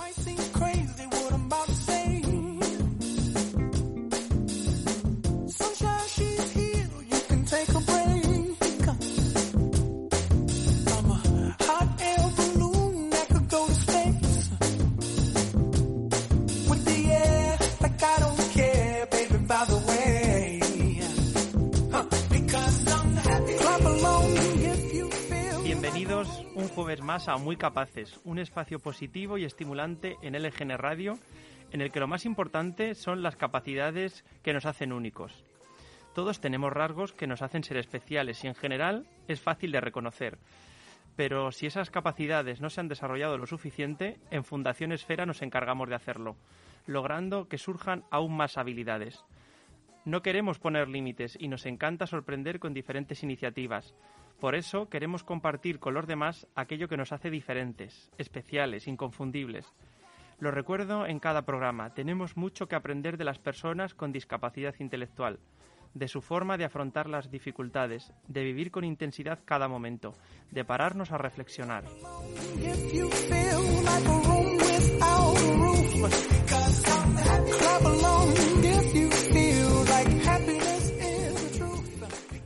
might seem crazy. Más a Muy Capaces, un espacio positivo y estimulante en LGN Radio, en el que lo más importante son las capacidades que nos hacen únicos. Todos tenemos rasgos que nos hacen ser especiales y en general es fácil de reconocer. Pero si esas capacidades no se han desarrollado lo suficiente, en Fundación Esfera nos encargamos de hacerlo, logrando que surjan aún más habilidades. No queremos poner límites y nos encanta sorprender con diferentes iniciativas, por eso queremos compartir con los demás aquello que nos hace diferentes, especiales, inconfundibles. Lo recuerdo en cada programa, tenemos mucho que aprender de las personas con discapacidad intelectual, de su forma de afrontar las dificultades, de vivir con intensidad cada momento, de pararnos a reflexionar.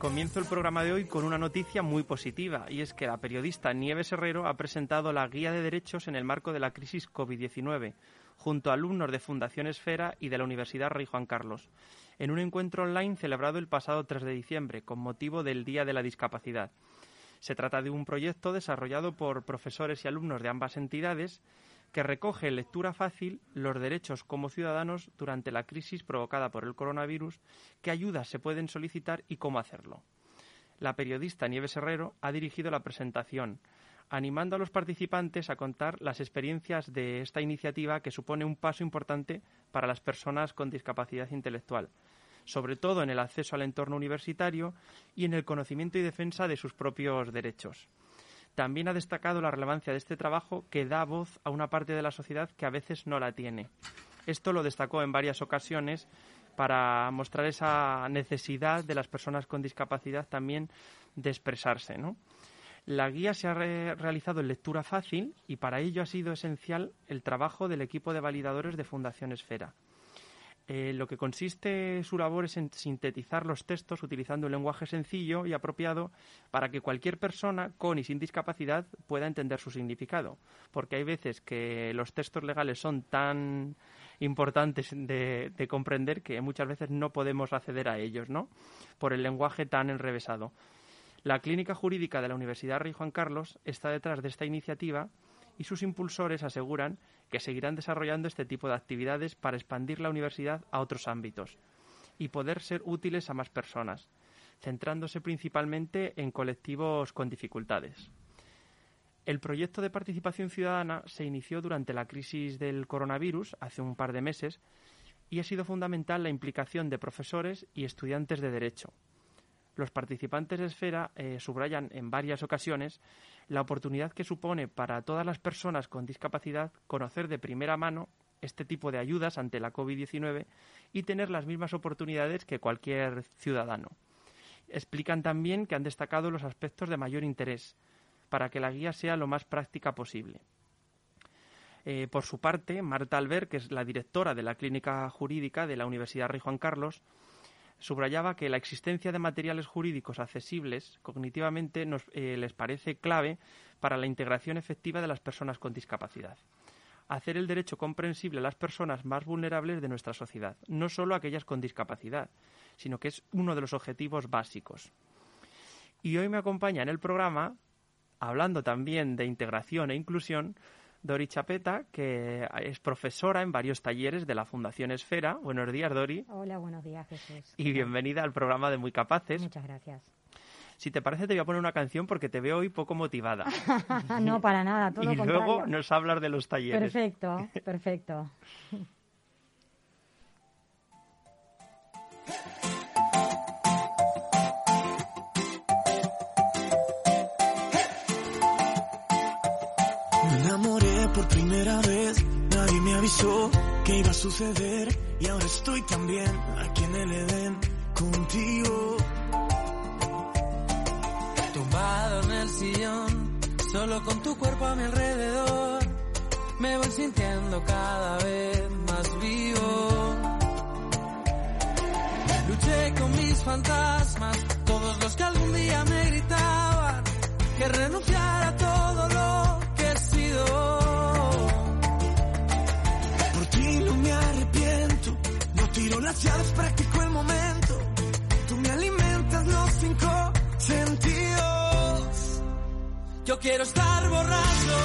Comienzo el programa de hoy con una noticia muy positiva y es que la periodista Nieves Herrero ha presentado la Guía de Derechos en el marco de la crisis COVID-19 junto a alumnos de Fundación Esfera y de la Universidad Rey Juan Carlos en un encuentro online celebrado el pasado 3 de diciembre con motivo del Día de la Discapacidad. Se trata de un proyecto desarrollado por profesores y alumnos de ambas entidades que recoge en lectura fácil los derechos como ciudadanos durante la crisis provocada por el coronavirus, qué ayudas se pueden solicitar y cómo hacerlo. La periodista Nieves Herrero ha dirigido la presentación, animando a los participantes a contar las experiencias de esta iniciativa que supone un paso importante para las personas con discapacidad intelectual, sobre todo en el acceso al entorno universitario y en el conocimiento y defensa de sus propios derechos. También ha destacado la relevancia de este trabajo que da voz a una parte de la sociedad que a veces no la tiene. Esto lo destacó en varias ocasiones para mostrar esa necesidad de las personas con discapacidad también de expresarse. La guía se ha realizado en lectura fácil y para ello ha sido esencial el trabajo del equipo de validadores de Fundación Esfera. Eh, lo que consiste su labor es en sintetizar los textos utilizando un lenguaje sencillo y apropiado para que cualquier persona con y sin discapacidad pueda entender su significado. Porque hay veces que los textos legales son tan importantes de, de comprender que muchas veces no podemos acceder a ellos, ¿no? Por el lenguaje tan enrevesado. La Clínica Jurídica de la Universidad Rey Juan Carlos está detrás de esta iniciativa y sus impulsores aseguran que seguirán desarrollando este tipo de actividades para expandir la universidad a otros ámbitos y poder ser útiles a más personas, centrándose principalmente en colectivos con dificultades. El proyecto de participación ciudadana se inició durante la crisis del coronavirus hace un par de meses y ha sido fundamental la implicación de profesores y estudiantes de derecho, los participantes de Esfera eh, subrayan en varias ocasiones la oportunidad que supone para todas las personas con discapacidad conocer de primera mano este tipo de ayudas ante la COVID-19 y tener las mismas oportunidades que cualquier ciudadano. Explican también que han destacado los aspectos de mayor interés para que la guía sea lo más práctica posible. Eh, por su parte, Marta Albert, que es la directora de la Clínica Jurídica de la Universidad Rey Juan Carlos, subrayaba que la existencia de materiales jurídicos accesibles cognitivamente nos, eh, les parece clave para la integración efectiva de las personas con discapacidad. Hacer el derecho comprensible a las personas más vulnerables de nuestra sociedad, no solo a aquellas con discapacidad, sino que es uno de los objetivos básicos. Y hoy me acompaña en el programa, hablando también de integración e inclusión, Dori Chapeta, que es profesora en varios talleres de la Fundación Esfera. Buenos días, Dori. Hola, buenos días, Jesús. Y bienvenida al programa de Muy Capaces. Muchas gracias. Si te parece, te voy a poner una canción porque te veo hoy poco motivada. no, para nada, todo Y luego nos hablas de los talleres. Perfecto, perfecto. Primera vez. Nadie me avisó que iba a suceder y ahora estoy también aquí en el Edén contigo. Tumbado en el sillón, solo con tu cuerpo a mi alrededor me voy sintiendo cada vez más vivo. Luché con mis fantasmas, todos los que algún día me gritaban que renunciara a todo lo que he sido. No tiro las llaves, practico el momento. Tú me alimentas los cinco sentidos. Yo quiero estar borracho,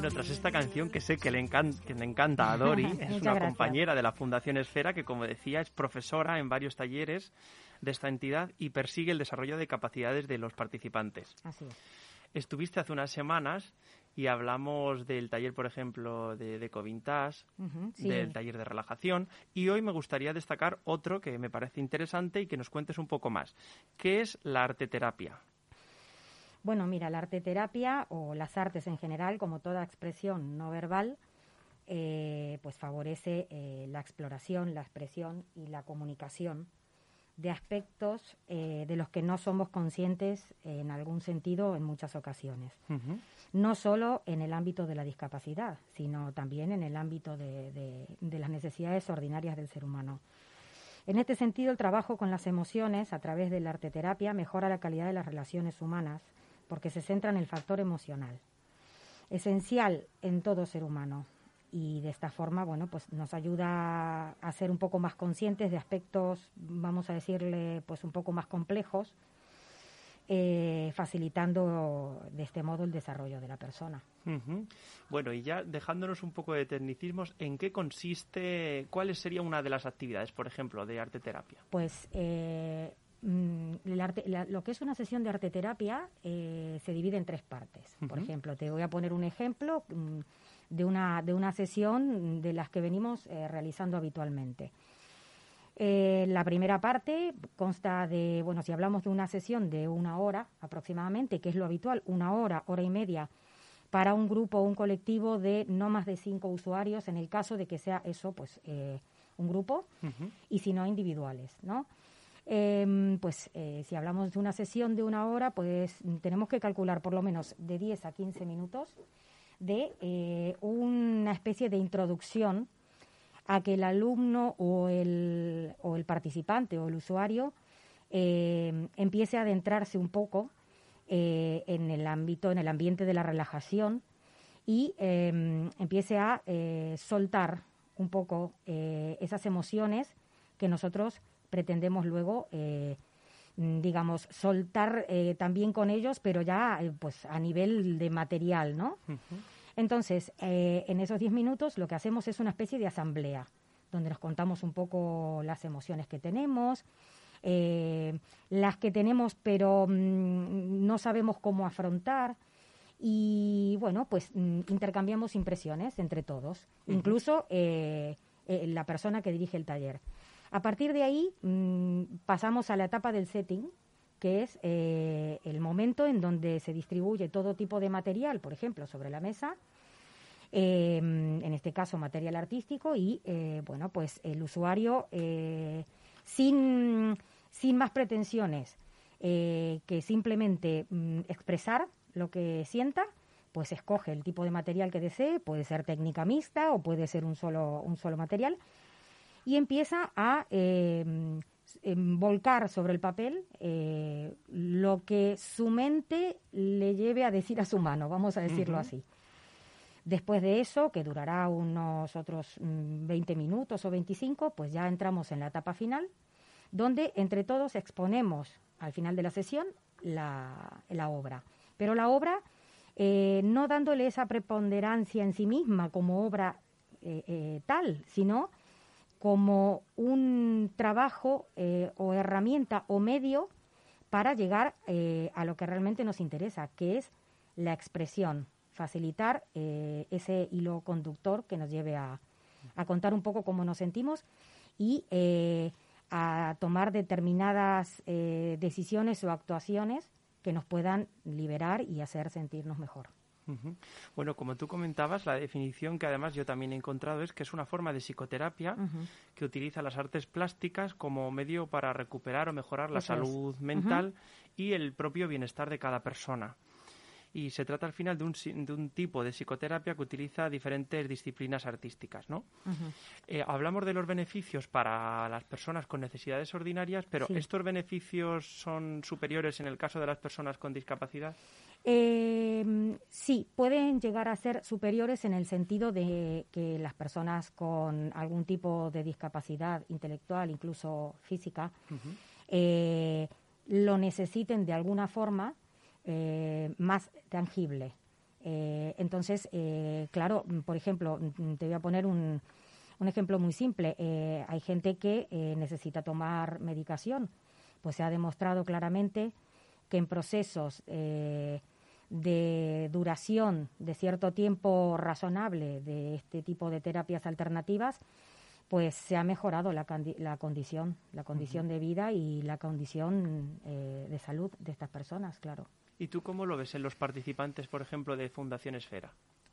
Bueno, tras esta canción que sé que le, encan- que le encanta a Dori, es Muchas una gracias. compañera de la Fundación Esfera que, como decía, es profesora en varios talleres de esta entidad y persigue el desarrollo de capacidades de los participantes. Así es. Estuviste hace unas semanas y hablamos del taller, por ejemplo, de, de sí. del taller de relajación, y hoy me gustaría destacar otro que me parece interesante y que nos cuentes un poco más, que es la arteterapia. Bueno, mira, la arteterapia o las artes en general, como toda expresión no verbal, eh, pues favorece eh, la exploración, la expresión y la comunicación de aspectos eh, de los que no somos conscientes en algún sentido en muchas ocasiones. No solo en el ámbito de la discapacidad, sino también en el ámbito de, de- de las necesidades ordinarias del ser humano. En este sentido, el trabajo con las emociones a través de la arteterapia mejora la calidad de las relaciones humanas porque se centra en el factor emocional, esencial en todo ser humano. Y de esta forma, bueno, pues nos ayuda a ser un poco más conscientes de aspectos, vamos a decirle, pues un poco más complejos, eh, facilitando de este modo el desarrollo de la persona. Bueno, y ya dejándonos un poco de tecnicismos, ¿en qué consiste, cuál sería una de las actividades, por ejemplo, de arteterapia? Pues eh, mm, el arte- la- lo que es una sesión de arteterapia eh, se divide en tres partes. Por ejemplo, te voy a poner un ejemplo mm, de, una, de una sesión de las que venimos eh, realizando habitualmente. Eh, la primera parte consta de, bueno, si hablamos de una sesión de una hora aproximadamente, que es lo habitual, una hora, hora y media, para un grupo o un colectivo de no más de cinco usuarios, en el caso de que sea eso, pues eh, un grupo, y si no individuales, ¿no? Em, pues eh, si hablamos de una sesión de una hora, pues tenemos que calcular por lo menos de 10 a 15 minutos de eh, una especie de introducción a que el alumno o el, o el participante o el usuario eh, empiece a adentrarse un poco eh, en el ámbito, en el ambiente de la relajación y eh, empiece a soltar un poco esas emociones que nosotros pretendemos luego, eh, digamos, soltar eh, también con ellos, pero ya eh, pues a nivel de material, ¿no? Ujú. Entonces, eh, en esos 10 minutos lo que hacemos es una especie de asamblea, donde nos contamos un poco las emociones que tenemos, las que tenemos pero mm, no sabemos cómo afrontar. Y bueno, pues mm, intercambiamos impresiones entre todos, incluso la persona que dirige el taller. A partir de ahí mm, pasamos a la etapa del setting, que es eh, el momento en donde se distribuye todo tipo de material, por ejemplo, sobre la mesa, eh, en este caso material artístico, y eh, bueno, pues el usuario eh, sin, sin más pretensiones eh, que simplemente mm, expresar lo que sienta, pues escoge el tipo de material que desee, puede ser técnica mixta o puede ser un solo, un solo material, y empieza a eh, volcar sobre el papel eh, lo que su mente le lleve a decir a su mano, vamos a decirlo así. Después de eso, que durará unos otros mm, 20 minutos o 25, pues ya entramos en la etapa final, donde entre todos exponemos al final de la sesión la, la obra. Pero la obra, eh, no dándole esa preponderancia en sí misma como obra eh, eh, tal, sino como un trabajo eh, o herramienta o medio para llegar eh, a lo que realmente nos interesa, que es la expresión, facilitar eh, ese hilo conductor que nos lleve a, a contar un poco cómo nos sentimos y a tomar determinadas decisiones o actuaciones que nos puedan liberar y hacer sentirnos mejor. Bueno, como tú comentabas, la definición que además yo también he encontrado es que es una forma de psicoterapia que utiliza las artes plásticas como medio para recuperar o mejorar la Eso es. salud mental y el propio bienestar de cada persona. Y se trata al final de un, de un tipo de psicoterapia que utiliza diferentes disciplinas artísticas, ¿no? Eh, hablamos de los beneficios para las personas con necesidades ordinarias, pero Sí. ¿estos beneficios son superiores en el caso de las personas con discapacidad? Eh, sí, pueden llegar a ser superiores en el sentido de que las personas con algún tipo de discapacidad intelectual, incluso física, eh, lo necesiten de alguna forma eh, más tangible. Eh, entonces, eh, claro, por ejemplo, mm, te voy a poner un, un ejemplo muy simple. Eh, hay gente que necesita tomar medicación. Pues se ha demostrado claramente que en procesos de duración de cierto tiempo razonable de este tipo de terapias alternativas, pues se ha mejorado la, la condición, la condición de vida y la condición eh, de salud de estas personas, claro. ¿Y tú cómo lo ves en los participantes, por ejemplo, de Fundación Esfera?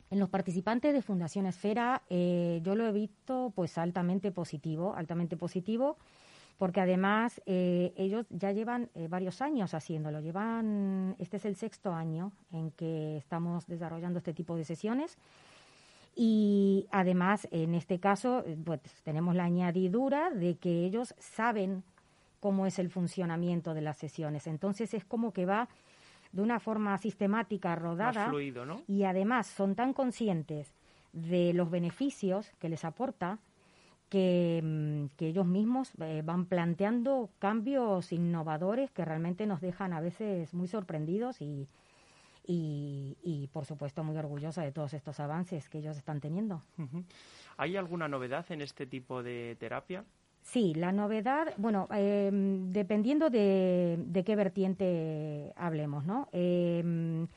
En los participantes de Fundación Esfera eh, yo lo he visto pues altamente positivo, altamente positivo, porque además eh, ellos ya llevan eh, varios años haciéndolo. Llevan, este es el sexto año en que estamos desarrollando este tipo de sesiones. Y además, en este caso, eh, pues tenemos la añadidura de que ellos saben cómo es el funcionamiento de las sesiones. Entonces es como que va de una forma sistemática, rodada. Fluido, ¿no? Y además son tan conscientes de los beneficios que les aporta que, mm, que ellos mismos eh, van planteando cambios innovadores que realmente nos dejan a veces muy sorprendidos y, y, y, por supuesto muy orgullosa de todos estos avances que ellos están teniendo. ¿Hay alguna novedad en este tipo de terapia? Sí, la novedad, bueno, eh, dependiendo de, de qué vertiente hablemos, ¿no? Eh,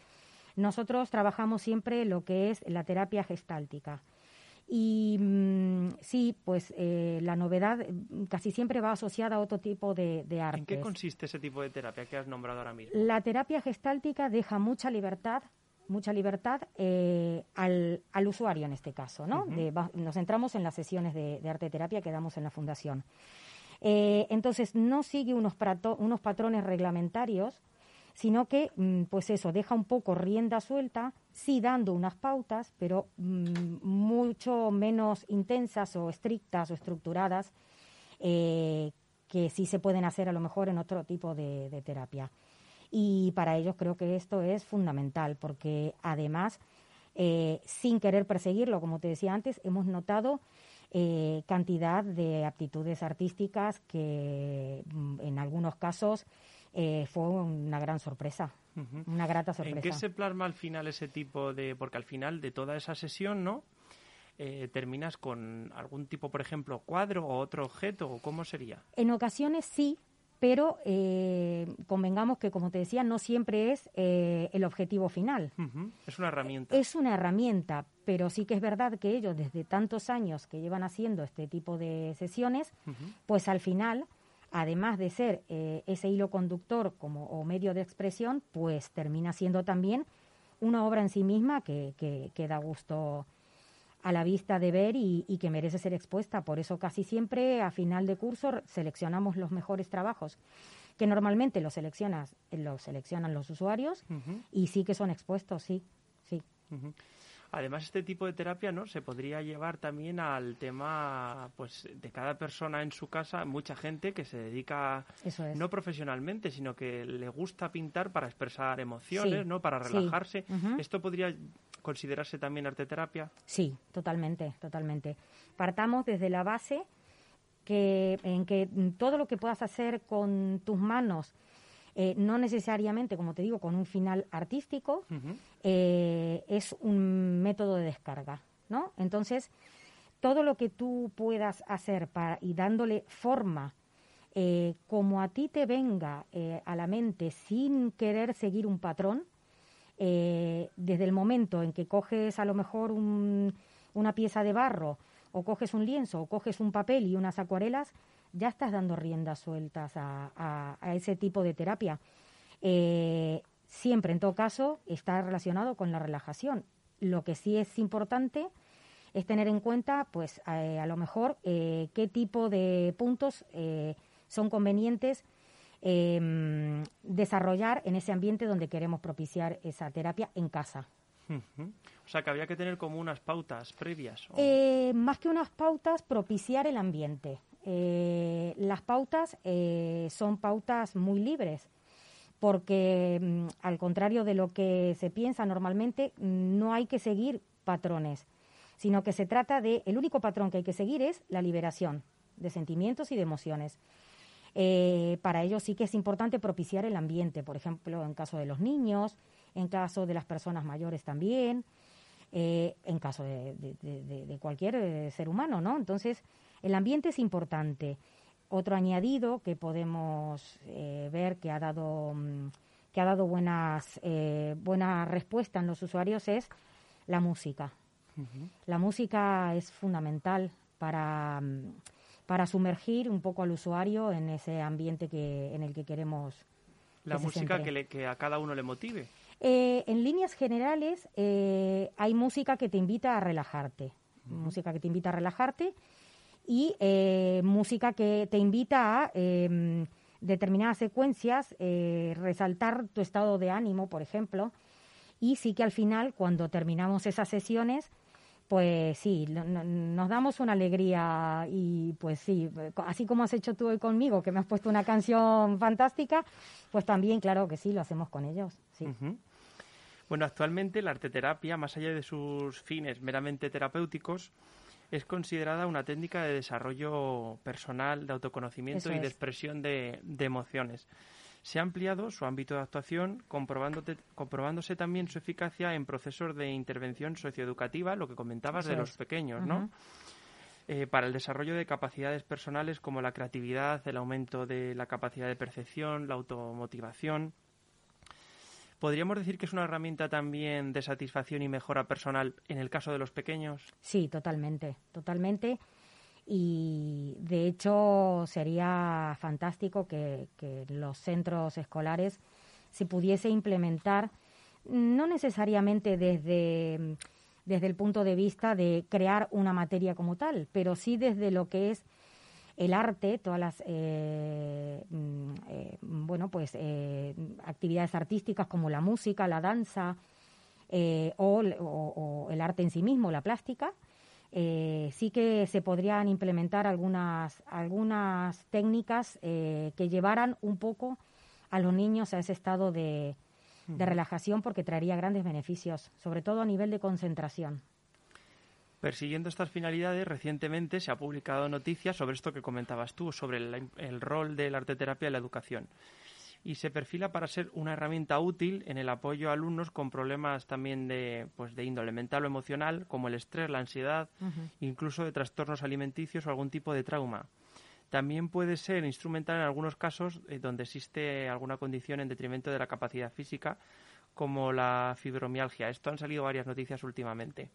nosotros trabajamos siempre lo que es la terapia gestáltica. Y mm, sí, pues eh, la novedad mm, casi siempre va asociada a otro tipo de, de artes. ¿En qué consiste ese tipo de terapia que has nombrado ahora mismo? La terapia gestáltica deja mucha libertad, mucha libertad eh, al, al usuario en este caso, ¿no? De- va- nos centramos en las sesiones de, de arte terapia que damos en la fundación. Eh, entonces no sigue unos, prato- unos patrones reglamentarios, sino que, mm, pues eso, deja un poco rienda suelta, sí dando unas pautas, pero mm, mucho menos intensas o estrictas o estructuradas eh, que sí se pueden hacer a lo mejor en otro tipo de, de terapia. Y para ellos creo que esto es fundamental, porque además, eh, sin querer perseguirlo, como te decía antes, hemos notado eh, cantidad de aptitudes artísticas que mm, en algunos casos eh, fue una gran sorpresa, una grata ¿En sorpresa. qué se plasma al final ese tipo de...? Porque al final de toda esa sesión, ¿no? Eh, terminas con algún tipo, por ejemplo, cuadro o otro objeto, o cómo sería. En ocasiones sí, pero eh, convengamos que, como te decía, no siempre es eh, el objetivo final. Es una herramienta. Es una herramienta, pero sí que es verdad que ellos, desde tantos años que llevan haciendo este tipo de sesiones, pues al final, además de ser eh, ese hilo conductor como o medio de expresión, pues termina siendo también una obra en sí misma que, que- que da gusto a la vista de ver y, y que merece ser expuesta. Por eso casi siempre a final de curso seleccionamos los mejores trabajos, que normalmente los, seleccionas, los seleccionan los usuarios y sí que son expuestos, sí, sí. Además, este tipo de terapia, ¿no? Se podría llevar también al tema, pues, de cada persona en su casa. Mucha gente que se dedica, Eso es. no profesionalmente, sino que le gusta pintar para expresar emociones, Sí, ¿no? Para sí. relajarse. ¿Esto podría considerarse también arte terapia? Sí, totalmente, totalmente. Partamos desde la base que, en que todo lo que puedas hacer con tus manos, eh, no necesariamente, como te digo, con un final artístico, eh, es un método de descarga, ¿no? Entonces, todo lo que tú puedas hacer para, y dándole forma, eh, como a ti te venga eh, a la mente sin querer seguir un patrón, eh, desde el momento en que coges a lo mejor un- una pieza de barro o coges un lienzo o coges un papel y unas acuarelas, ya estás dando riendas sueltas a, a- a ese tipo de terapia. Eh, siempre, en todo caso, está relacionado con la relajación. Lo que sí es importante es tener en cuenta, pues, eh, a lo mejor, eh, qué tipo de puntos eh, son convenientes eh, desarrollar en ese ambiente donde queremos propiciar esa terapia en casa. O sea, que había que tener como unas pautas previas. o- Eh, más que unas pautas, propiciar el ambiente. Eh, las pautas eh, son pautas muy libres, porque mm, al contrario de lo que se piensa normalmente, no hay que seguir patrones, sino que se trata de, el único patrón que hay que seguir es la liberación de sentimientos y de emociones. Eh, para ello sí que es importante propiciar el ambiente, por ejemplo, en caso de los niños, en caso de las personas mayores también, eh, en caso de, de- de- de- de cualquier eh, ser humano, ¿no? Entonces, el ambiente es importante. Otro añadido que podemos eh, ver que ha dado mm, que ha dado buenas eh, buena respuesta en los usuarios es la música. La música es fundamental para, mm, para sumergir un poco al usuario en ese ambiente que, en el que queremos la que música que, le- que a cada uno le motive. Eh, en líneas generales, eh, hay música que te invita a relajarte, música que te invita a relajarte y eh, música que te invita a eh, determinadas secuencias, resaltar tu estado de ánimo, por ejemplo, y sí que al final, cuando terminamos esas sesiones, pues sí, no- no- nos damos una alegría y pues sí, así como has hecho tú hoy conmigo, que me has puesto una canción fantástica, pues también, claro que sí, lo hacemos con ellos, sí. Bueno, actualmente la arteterapia, más allá de sus fines meramente terapéuticos, es considerada una técnica de desarrollo personal, de autoconocimiento Eso y de es. expresión de, de emociones. Se ha ampliado su ámbito de actuación, comprobándose también su eficacia en procesos de intervención socioeducativa, lo que comentabas Eso de los pequeños, ¿no? Eh, para el desarrollo de capacidades personales como la creatividad, el aumento de la capacidad de percepción, la automotivación. ¿Podríamos decir que es una herramienta también de satisfacción y mejora personal en el caso de los pequeños? Sí, totalmente, totalmente. Y de hecho sería fantástico que, los centros escolares se pudiese implementar, no necesariamente desde, desde el punto de vista de crear una materia como tal, pero sí desde lo que es el arte, todas las eh, mm, eh, bueno pues eh, actividades artísticas como la música, la danza eh, o- o el arte en sí mismo, la plástica, eh, sí que se podrían implementar algunas algunas técnicas eh, que llevaran un poco a los niños a ese estado de, de relajación porque traería grandes beneficios, sobre todo a nivel de concentración. Persiguiendo estas finalidades, recientemente se ha publicado noticias sobre esto que comentabas tú, sobre el, el rol de la arteterapia en la educación. Y se perfila para ser una herramienta útil en el apoyo a alumnos con problemas también de, pues, de índole mental o emocional, como el estrés, la ansiedad, incluso de trastornos alimenticios o algún tipo de trauma. También puede ser instrumental en algunos casos eh, donde existe alguna condición en detrimento de la capacidad física, como la fibromialgia. Esto han salido varias noticias últimamente.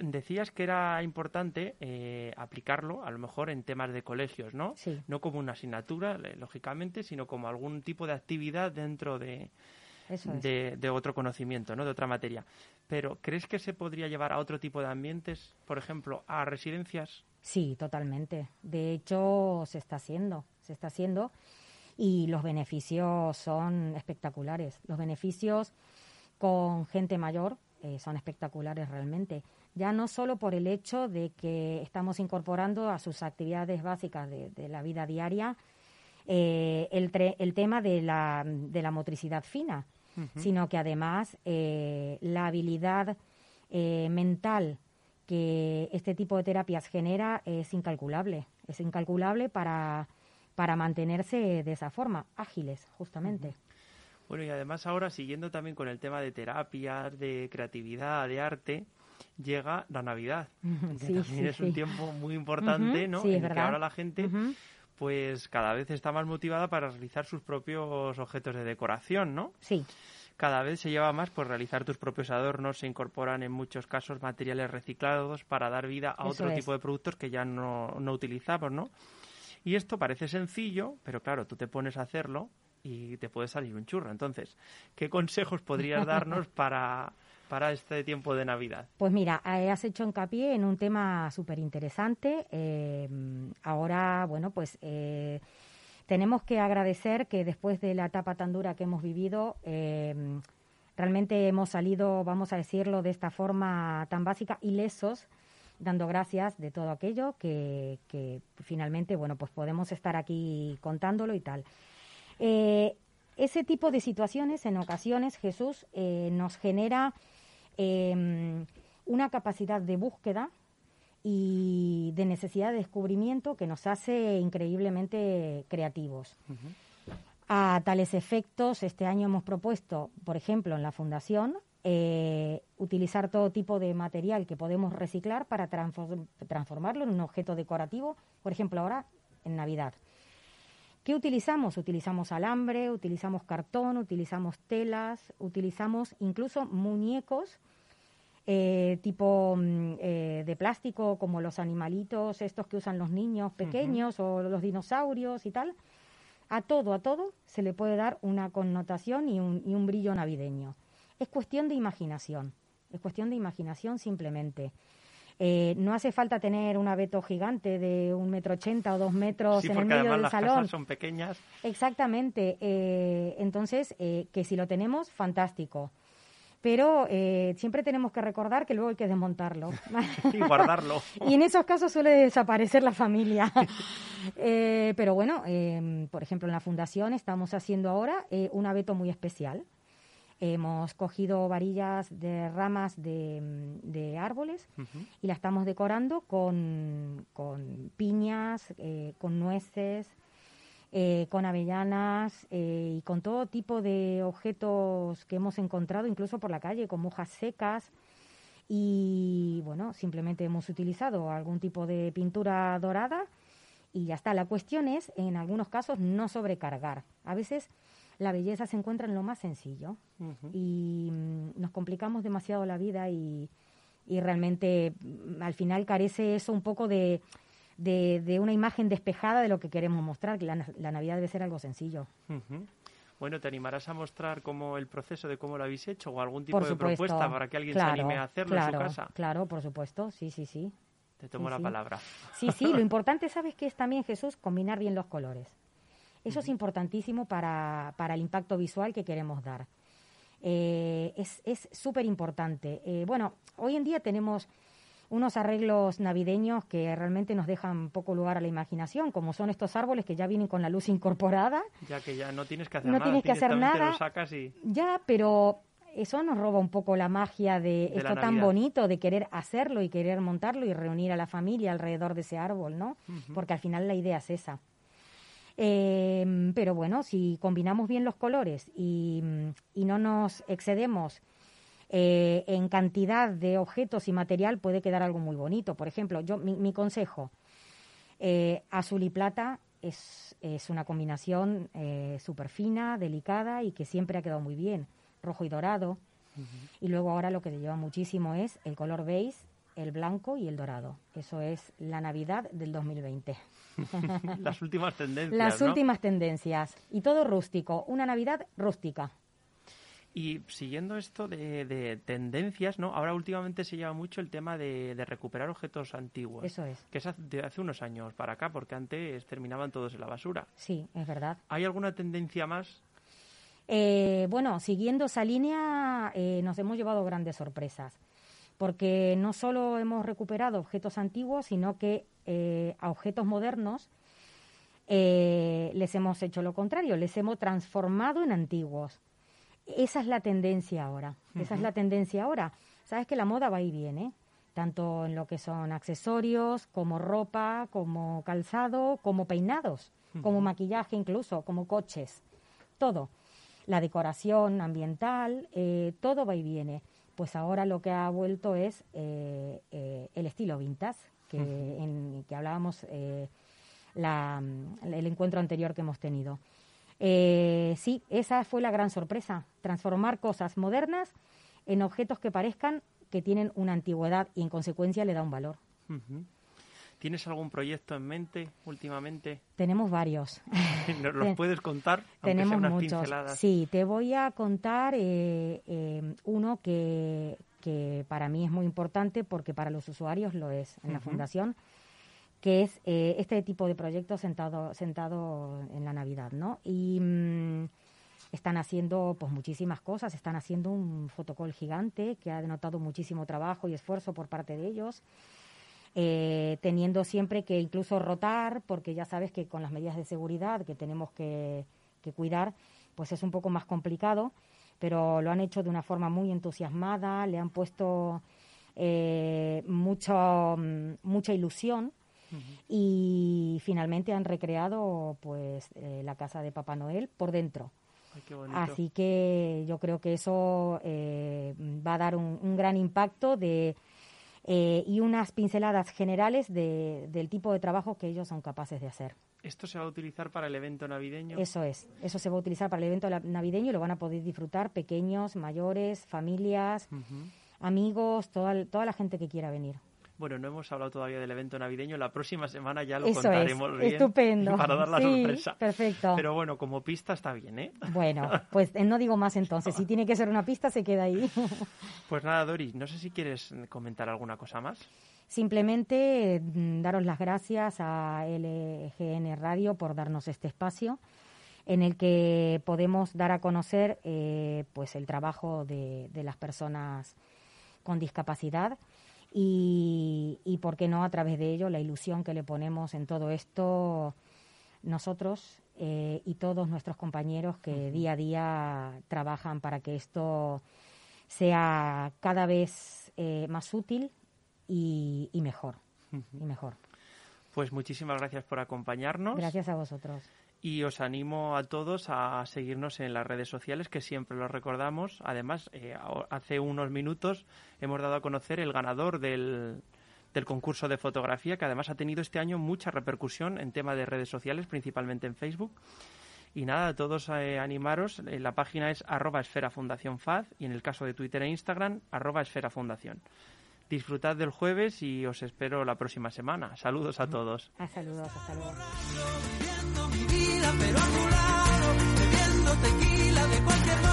Decías que era importante eh, aplicarlo, a lo mejor en temas de colegios, ¿no? Sí. No como una asignatura, lógicamente, sino como algún tipo de actividad dentro de, Eso es. de, de otro conocimiento, ¿no? De otra materia. Pero, ¿crees que se podría llevar a otro tipo de ambientes? Por ejemplo, a residencias. Sí, totalmente. De hecho, se está haciendo, se está haciendo y los beneficios son espectaculares. Los beneficios con gente mayor eh, son espectaculares realmente. Ya no solo por el hecho de que estamos incorporando a sus actividades básicas de, de la vida diaria eh, el, tre- el tema de la, de la motricidad fina, sino que además eh, la habilidad eh, mental que este tipo de terapias genera es incalculable. Es incalculable para, para mantenerse de esa forma, ágiles, justamente. Bueno, y además ahora, siguiendo también con el tema de terapias, de creatividad, de arte, llega la Navidad. que Sí, también sí, es sí. un tiempo muy importante, ¿no? en el que ahora la gente pues cada vez está más motivada para realizar sus propios objetos de decoración, ¿no? Sí, cada vez se lleva más pues realizar tus propios adornos, se incorporan en muchos casos materiales reciclados para dar vida a Eso otro es. tipo de productos que ya no, no utilizamos, ¿no? Y esto parece sencillo, pero claro, tú te pones a hacerlo y te puede salir un churro. Entonces, ¿qué consejos podrías darnos para, para este tiempo de Navidad? Pues mira, eh, has hecho hincapié en un tema súper interesante. ahora, bueno, pues eh, tenemos que agradecer que después de la etapa tan dura que hemos vivido, eh, realmente hemos salido, vamos a decirlo de esta forma tan básica, ilesos, dando gracias de todo aquello que, que finalmente, bueno, pues podemos estar aquí contándolo y tal. Eh, ese tipo de situaciones, en ocasiones, Jesús, eh, nos genera eh, una capacidad de búsqueda y de necesidad de descubrimiento que nos hace increíblemente creativos. A tales efectos, este año hemos propuesto, por ejemplo, en la Fundación, eh, utilizar todo tipo de material que podemos reciclar para transform- transformarlo en un objeto decorativo, por ejemplo, ahora en Navidad. ¿Qué utilizamos? Utilizamos alambre, utilizamos cartón, utilizamos telas, utilizamos incluso muñecos eh, tipo mm, eh, de plástico, como los animalitos estos que usan los niños pequeños o los dinosaurios y tal. A todo, a todo se le puede dar una connotación y un, y un brillo navideño. Es cuestión de imaginación, es cuestión de imaginación simplemente. Eh, no hace falta tener un abeto gigante de un metro ochenta o dos metros Sí, en el medio del las salón. casas son pequeñas. Exactamente. eh, entonces, eh, que si lo tenemos, fantástico. Pero eh, siempre tenemos que recordar que luego hay que desmontarlo. y guardarlo. y en esos casos suele desaparecer la familia. Eh, pero bueno, eh, por ejemplo, en la fundación estamos haciendo ahora eh, un abeto muy especial. Hemos cogido varillas de ramas de, mm, de árboles y la estamos decorando con, con piñas, eh, con nueces, eh, con avellanas eh, y con todo tipo de objetos que hemos encontrado incluso por la calle, con hojas secas. Y bueno, simplemente hemos utilizado algún tipo de pintura dorada y ya está. La cuestión es, en algunos casos, no sobrecargar. A veces la belleza se encuentra en lo más sencillo y mm, nos complicamos demasiado la vida y, y realmente mm, al final carece eso un poco de, de, de una imagen despejada de lo que queremos mostrar, que la, la Navidad debe ser algo sencillo. Bueno, ¿te animarás a mostrar cómo el proceso de cómo lo habéis hecho o algún tipo Por de supuesto. propuesta para que alguien claro, se anime a hacerlo claro, en su casa? Claro, por supuesto, sí, sí, sí. Te tomo Sí, la sí. palabra. Sí, sí, lo importante, ¿sabes qué es también, Jesús? Combinar bien los colores. Eso es importantísimo para, para el impacto visual que queremos dar. Eh, es es súper importante. Eh, bueno, hoy en día tenemos unos arreglos navideños que realmente nos dejan poco lugar a la imaginación, como son estos árboles que ya vienen con la luz incorporada. Ya que ya no tienes que hacer No nada. tienes que hacer nada. sacas y... Ya, pero eso nos roba un poco la magia de, esto tan bonito de querer hacerlo y querer montarlo y reunir a la familia alrededor de ese árbol, ¿no? Porque al final la idea es esa. Eh, pero bueno, si combinamos bien los colores y, y no nos excedemos eh, en cantidad de objetos y material, puede quedar algo muy bonito. Por ejemplo, yo mi, mi consejo, eh, azul y plata es, es una combinación eh, súper fina, delicada y que siempre ha quedado muy bien. Rojo y dorado. Y luego ahora lo que se lleva muchísimo es el color beige, el blanco y el dorado. Eso es la Navidad del 2020. Las últimas tendencias, Las ¿no? últimas tendencias. Y todo rústico. Una Navidad rústica. Y siguiendo esto de, de tendencias, ¿no? Ahora últimamente se lleva mucho el tema de, de recuperar objetos antiguos. Eso es. Que es de hace unos años para acá, porque antes terminaban todos en la basura. Sí, es verdad. ¿Hay alguna tendencia más? Eh, bueno, siguiendo esa línea, eh, nos hemos llevado grandes sorpresas, porque no solo hemos recuperado objetos antiguos, sino que eh, a objetos modernos eh, les hemos hecho lo contrario, les hemos transformado en antiguos. Esa es la tendencia ahora, esa es la tendencia ahora. Sabes que la moda va y viene, tanto en lo que son accesorios, como ropa, como calzado, como peinados, como maquillaje incluso, como coches, todo la decoración ambiental, eh, todo va y viene. Pues ahora lo que ha vuelto es eh, eh, el estilo vintage, que, en, que hablábamos eh, la- el encuentro anterior que hemos tenido. Eh, sí, esa fue la gran sorpresa, transformar cosas modernas en objetos que parezcan que tienen una antigüedad y en consecuencia le da un valor. ¿Tienes algún proyecto en mente últimamente? Tenemos varios. ¿Nos los puedes contar? Sea Tenemos unas muchos. pinceladas. Sí, te voy a contar eh, eh, uno que, que para mí es muy importante porque para los usuarios lo es en la fundación, que es eh, este tipo de proyectos sentado, sentado en la Navidad, ¿no? Y mm, están haciendo pues muchísimas cosas, están haciendo un fotocall gigante que ha denotado muchísimo trabajo y esfuerzo por parte de ellos eh, teniendo siempre que incluso rotar, porque ya sabes que con las medidas de seguridad que tenemos que, que cuidar, pues es un poco más complicado, pero lo han hecho de una forma muy entusiasmada, le han puesto eh, mucho, mm, mucha ilusión y finalmente han recreado pues eh, la casa de Papá Noel por dentro. Ay, qué bonito. Así que yo creo que eso eh, va a dar un, un gran impacto de, eh, y unas pinceladas generales de- del tipo de trabajo que ellos son capaces de hacer. ¿Esto se va a utilizar para el evento navideño? Eso es, eso se va a utilizar para el evento navideño y lo van a poder disfrutar pequeños, mayores, familias, amigos, toda, toda la gente que quiera venir. Bueno, no hemos hablado todavía del evento navideño. La próxima semana ya lo Eso es, contaremos bien. estupendo. Para dar la Sí, sorpresa. perfecto. Pero bueno, como pista está bien, ¿eh? Bueno, pues eh, no digo más entonces, si tiene que ser una pista se queda ahí. Pues nada, Doris, no sé si quieres comentar alguna cosa más. Simplemente mm, daros las gracias a LGN Radio por darnos este espacio en el que podemos dar a conocer eh, pues el trabajo de, de las personas con discapacidad y, y, por qué no, a través de ello, la ilusión que le ponemos en todo esto nosotros eh, y todos nuestros compañeros que día a día trabajan para que esto sea cada vez eh, más útil y, y mejor. Y mejor. Pues muchísimas gracias por acompañarnos. Gracias a vosotros. Y os animo a todos a seguirnos en las redes sociales, que siempre lo recordamos. Además, eh, hace unos minutos hemos dado a conocer el ganador del, del concurso de fotografía, que además ha tenido este año mucha repercusión en tema de redes sociales, principalmente en Facebook. Y nada, a todos eh, animaros. eh, la página es arroba esfera fundación faz y en el caso de Twitter e Instagram, arroba esfera fundación. Disfrutad del jueves y os espero la próxima semana. Saludos a todos. Ah, saludos, hasta luego. Pero a tu lado, bebiendo tequila de cualquier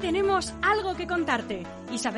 Tenemos algo que contarte. Y sabemos